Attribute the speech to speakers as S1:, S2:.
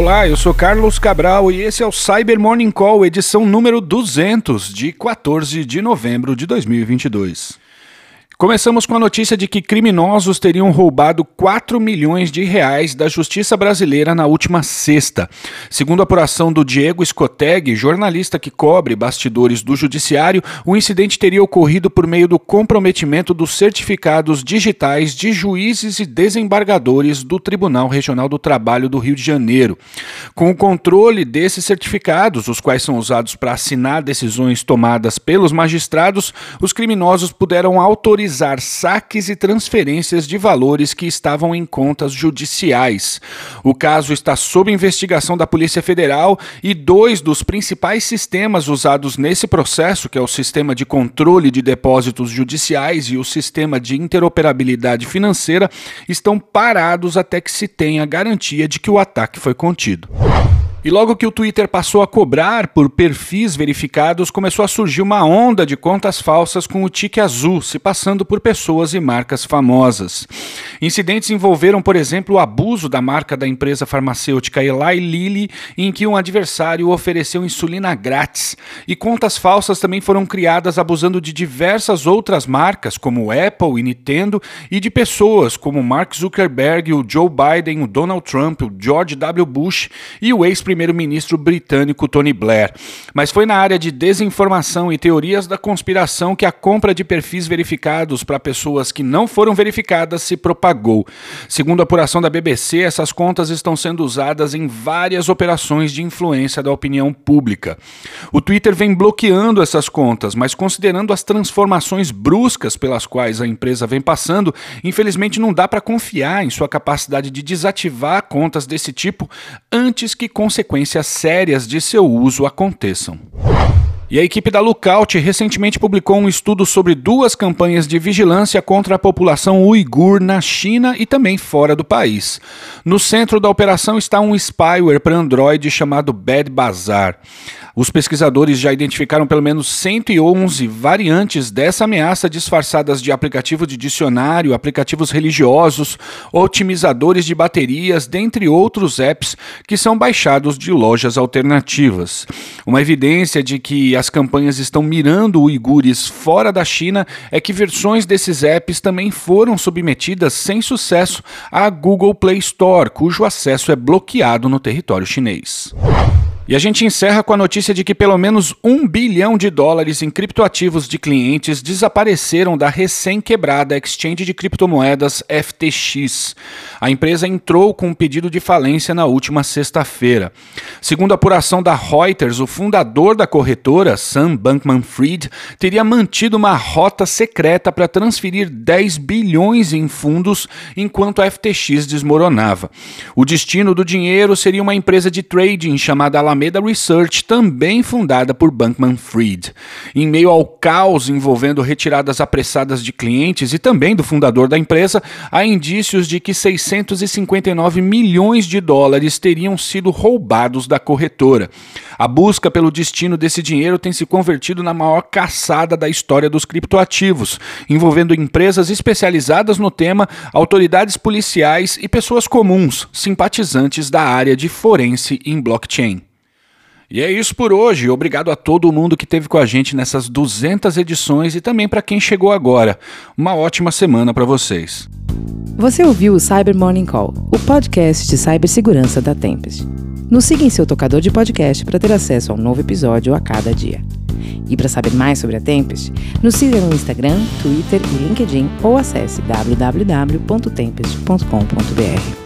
S1: Olá, eu sou Carlos Cabral e esse é o Cyber Morning Call, edição número 200 de 14 de novembro de 2022. Começamos com a notícia de que criminosos teriam roubado 4 milhões de reais da justiça brasileira na última sexta. Segundo a apuração do Diego Scoteg, jornalista que cobre bastidores do judiciário, o incidente teria ocorrido por meio do comprometimento dos certificados digitais de juízes e desembargadores do Tribunal Regional do Trabalho do Rio de Janeiro. Com o controle desses certificados, os quais são usados para assinar decisões tomadas pelos magistrados, os criminosos puderam autorizar realizar saques e transferências de valores que estavam em contas judiciais. O caso está sob investigação da Polícia Federal e dois dos principais sistemas usados nesse processo, que é o sistema de controle de depósitos judiciais e o sistema de interoperabilidade financeira, estão parados até que se tenha garantia de que o ataque foi contido. E logo que o Twitter passou a cobrar por perfis verificados, começou a surgir uma onda de contas falsas com o tique azul, se passando por pessoas e marcas famosas. Incidentes envolveram, por exemplo, o abuso da marca da empresa farmacêutica Eli Lilly, em que um adversário ofereceu insulina grátis. E contas falsas também foram criadas abusando de diversas outras marcas, como Apple e Nintendo, e de pessoas como Mark Zuckerberg, o Joe Biden, o Donald Trump, o George W. Bush e o ex primeiro-ministro britânico Tony Blair. Mas foi na área de desinformação e teorias da conspiração que a compra de perfis verificados para pessoas que não foram verificadas se propagou. Segundo a apuração da BBC, essas contas estão sendo usadas em várias operações de influência da opinião pública. O Twitter vem bloqueando essas contas, mas considerando as transformações bruscas pelas quais a empresa vem passando, infelizmente não dá para confiar em sua capacidade de desativar contas desse tipo antes que consequências consequências sérias de seu uso aconteçam. E a equipe da Lookout recentemente publicou um estudo sobre duas campanhas de vigilância contra a população uigur na China e também fora do país. No centro da operação está um spyware para Android chamado Bad Bazaar. Os pesquisadores já identificaram pelo menos 111 variantes dessa ameaça disfarçadas de aplicativo de dicionário, aplicativos religiosos, otimizadores de baterias, dentre outros apps que são baixados de lojas alternativas. Uma evidência de que as campanhas estão mirando uigures fora da China é que versões desses apps também foram submetidas sem sucesso à Google Play Store, cujo acesso é bloqueado no território chinês. E a gente encerra com a notícia de que pelo menos um bilhão de dólares em criptoativos de clientes desapareceram da recém-quebrada exchange de criptomoedas FTX. A empresa entrou com um pedido de falência na última sexta-feira. Segundo a apuração da Reuters, o fundador da corretora, Sam Bankman-Fried, teria mantido uma rota secreta para transferir 10 bilhões em fundos enquanto a FTX desmoronava. O destino do dinheiro seria uma empresa de trading chamada Alameda Alameda Research, também fundada por Bankman Fried. Em meio ao caos envolvendo retiradas apressadas de clientes e também do fundador da empresa, há indícios de que 659 milhões de dólares teriam sido roubados da corretora. A busca pelo destino desse dinheiro tem se convertido na maior caçada da história dos criptoativos, envolvendo empresas especializadas no tema, autoridades policiais e pessoas comuns, simpatizantes da área de forense em blockchain. E é isso por hoje. Obrigado a todo mundo que esteve com a gente nessas 200 edições e também para quem chegou agora. Uma ótima semana para vocês.
S2: Você ouviu o Cyber Morning Call, o podcast de cibersegurança da Tempest. Nos siga em seu tocador de podcast para ter acesso a um novo episódio a cada dia. E para saber mais sobre a Tempest, nos siga no Instagram, Twitter e LinkedIn ou acesse www.tempest.com.br.